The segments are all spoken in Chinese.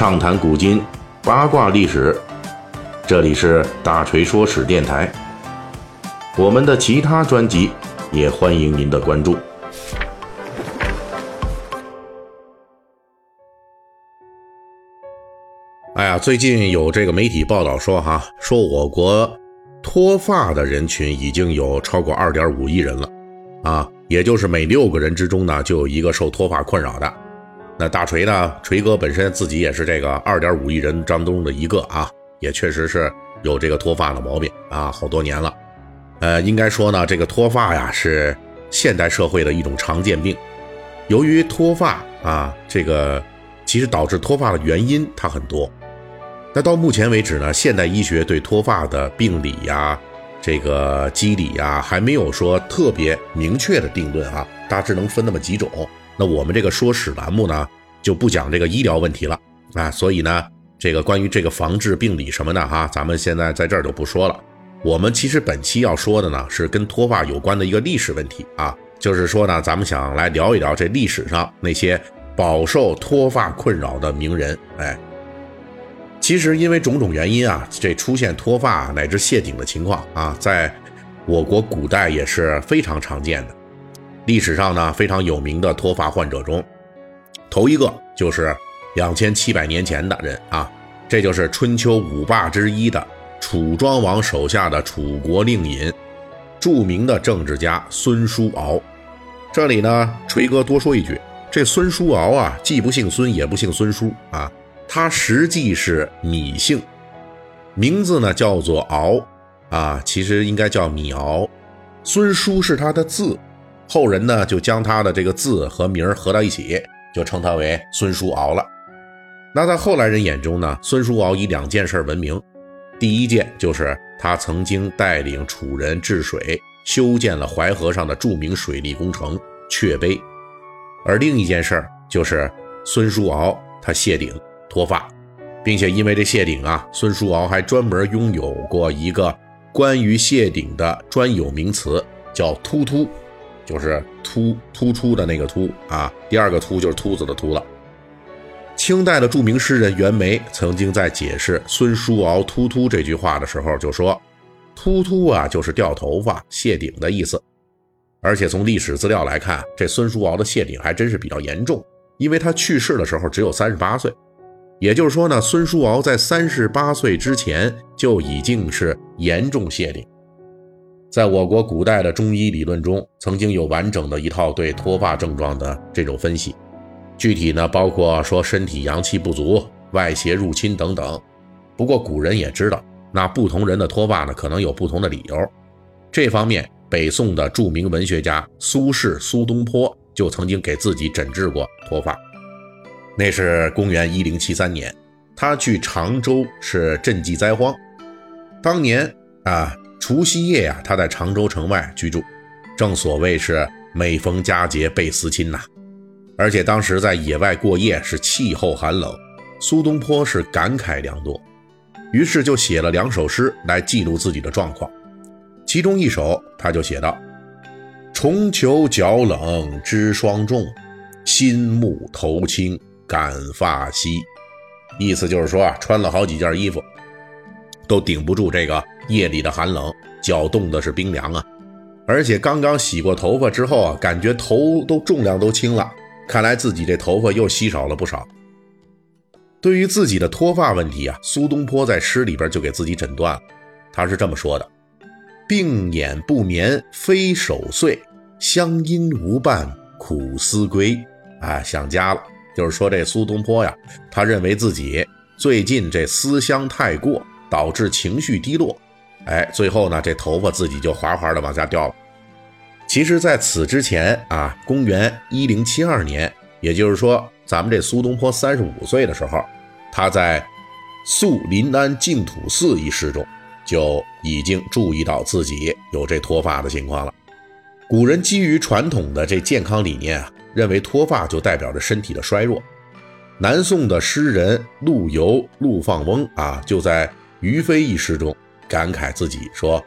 畅谈古今，八卦历史。这里是大锤说史电台。我们的其他专辑也欢迎您的关注。哎呀，最近有这个媒体报道说，哈，说我国脱发的人群已经有超过二点五亿人了，啊，也就是每六个人之中呢，就有一个受脱发困扰的。那大锤呢？锤哥本身自己也是这个二点五亿人当中的一个啊，也确实是有这个脱发的毛病啊，好多年了。呃，应该说呢，这个脱发呀是现代社会的一种常见病。由于脱发啊，这个其实导致脱发的原因它很多。那到目前为止呢，现代医学对脱发的病理呀、这个机理呀，还没有说特别明确的定论啊，大致能分那么几种。那我们这个说史栏目呢，就不讲这个医疗问题了啊，所以呢，这个关于这个防治病理什么的哈，咱们现在在这儿就不说了。我们其实本期要说的呢，是跟脱发有关的一个历史问题啊，就是说呢，咱们想来聊一聊这历史上那些饱受脱发困扰的名人。哎，其实因为种种原因啊，这出现脱发乃至谢顶的情况啊，在我国古代也是非常常见的。历史上呢非常有名的脱发患者中，头一个就是两千七百年前的人啊，这就是春秋五霸之一的楚庄王手下的楚国令尹，著名的政治家孙叔敖。这里呢，锤哥多说一句，这孙叔敖啊，既不姓孙，也不姓孙叔啊，他实际是芈姓，名字呢叫做敖啊，其实应该叫芈敖，孙叔是他的字。后人呢，就将他的这个字和名合到一起，就称他为孙叔敖了。那在后来人眼中呢，孙叔敖以两件事闻名。第一件就是他曾经带领楚人治水，修建了淮河上的著名水利工程阙碑；而另一件事就是孙叔敖他谢顶脱发，并且因为这谢顶啊，孙叔敖还专门拥有过一个关于谢顶的专有名词，叫“秃秃”。就是突突出的那个突啊，第二个突就是秃子的秃了。清代的著名诗人袁枚曾经在解释“孙叔敖秃秃”这句话的时候就说：“秃秃啊，就是掉头发、谢顶的意思。”而且从历史资料来看，这孙叔敖的谢顶还真是比较严重，因为他去世的时候只有三十八岁。也就是说呢，孙叔敖在三十八岁之前就已经是严重谢顶。在我国古代的中医理论中，曾经有完整的一套对脱发症状的这种分析，具体呢包括说身体阳气不足、外邪入侵等等。不过古人也知道，那不同人的脱发呢可能有不同的理由。这方面，北宋的著名文学家苏轼苏东坡就曾经给自己诊治过脱发。那是公元一零七三年，他去常州是赈济灾荒，当年啊。除夕夜呀，他在常州城外居住，正所谓是每逢佳节倍思亲呐。而且当时在野外过夜，是气候寒冷，苏东坡是感慨良多，于是就写了两首诗来记录自己的状况。其中一首他就写道：“重裘脚冷知霜重，新木头轻感发稀。”意思就是说啊，穿了好几件衣服。都顶不住这个夜里的寒冷，脚冻的是冰凉啊！而且刚刚洗过头发之后啊，感觉头都重量都轻了，看来自己这头发又稀少了不少。对于自己的脱发问题啊，苏东坡在诗里边就给自己诊断了，他是这么说的：“病眼不眠非守岁，乡音无伴苦思归。”啊，想家了，就是说这苏东坡呀，他认为自己最近这思乡太过。导致情绪低落，哎，最后呢，这头发自己就滑滑的往下掉了。其实，在此之前啊，公元一零七二年，也就是说，咱们这苏东坡三十五岁的时候，他在《宿临安净土寺》一诗中，就已经注意到自己有这脱发的情况了。古人基于传统的这健康理念啊，认为脱发就代表着身体的衰弱。南宋的诗人陆游、陆放翁啊，就在于飞一诗中感慨自己说：“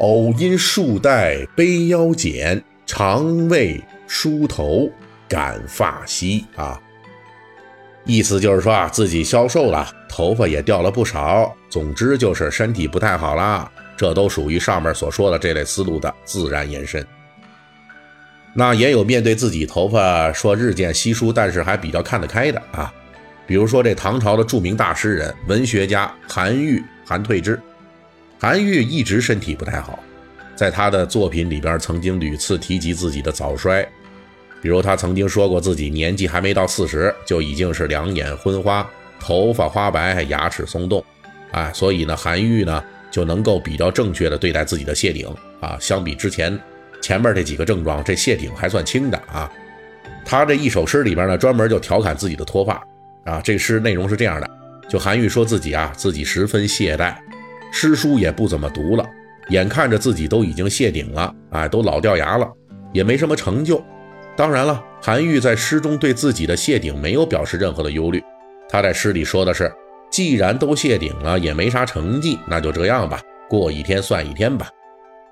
偶因数代背腰减，常为梳头感发稀。”啊，意思就是说啊，自己消瘦了，头发也掉了不少，总之就是身体不太好啦。这都属于上面所说的这类思路的自然延伸。那也有面对自己头发说日渐稀疏，但是还比较看得开的啊，比如说这唐朝的著名大诗人、文学家韩愈、韩退之。韩愈一直身体不太好，在他的作品里边曾经屡次提及自己的早衰。比如他曾经说过，自己年纪还没到四十，就已经是两眼昏花、头发花白、牙齿松动，啊，所以呢，韩愈呢就能够比较正确的对待自己的谢顶啊。相比之前前面这几个症状，这谢顶还算轻的啊。他这一首诗里边呢，专门就调侃自己的脱发啊。这诗内容是这样的：就韩愈说自己啊，自己十分懈怠，诗书也不怎么读了，眼看着自己都已经谢顶了，哎，都老掉牙了，也没什么成就。当然了，韩愈在诗中对自己的谢顶没有表示任何的忧虑。他在诗里说的是：“既然都谢顶了，也没啥成绩，那就这样吧，过一天算一天吧。”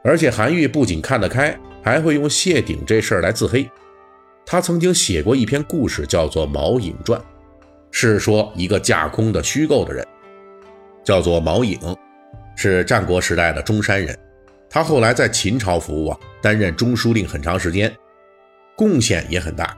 而且韩愈不仅看得开，还会用谢顶这事儿来自黑。他曾经写过一篇故事，叫做《毛颖传》，是说一个架空的虚构的人，叫做毛颖，是战国时代的中山人。他后来在秦朝服务啊，担任中书令很长时间。贡献也很大，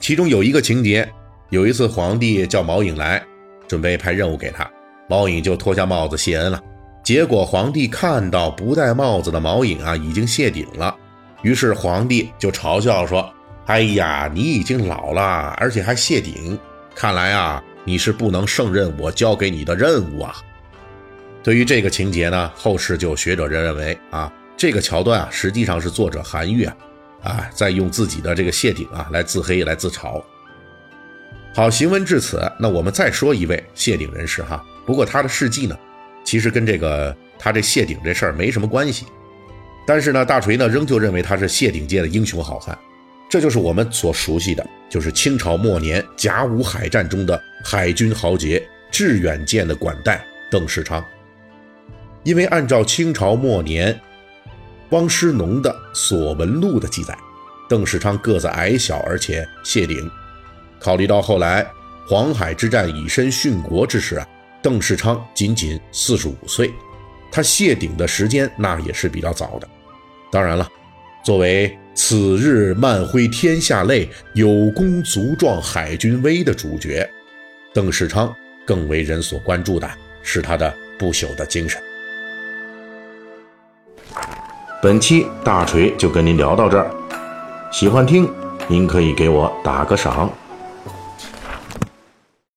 其中有一个情节，有一次皇帝叫毛颖来，准备派任务给他，毛颖就脱下帽子谢恩了。结果皇帝看到不戴帽子的毛颖啊，已经谢顶了，于是皇帝就嘲笑说：“哎呀，你已经老了，而且还谢顶，看来啊，你是不能胜任我交给你的任务啊。”对于这个情节呢，后世就学者认为啊，这个桥段啊，实际上是作者韩愈啊。啊，在用自己的这个谢顶啊来自黑来自嘲。好，行文至此，那我们再说一位谢顶人士哈。不过他的事迹呢，其实跟这个他这谢顶这事儿没什么关系。但是呢，大锤呢仍旧认为他是谢顶界的英雄好汉。这就是我们所熟悉的，就是清朝末年甲午海战中的海军豪杰致远舰的管带邓世昌。因为按照清朝末年。汪师农的《所闻录》的记载，邓世昌个子矮小，而且谢顶。考虑到后来黄海之战以身殉国之时啊，邓世昌仅仅四十五岁，他谢顶的时间那也是比较早的。当然了，作为“此日漫挥天下泪，有功足壮海军威”的主角，邓世昌更为人所关注的是他的不朽的精神。本期大锤就跟您聊到这儿，喜欢听您可以给我打个赏。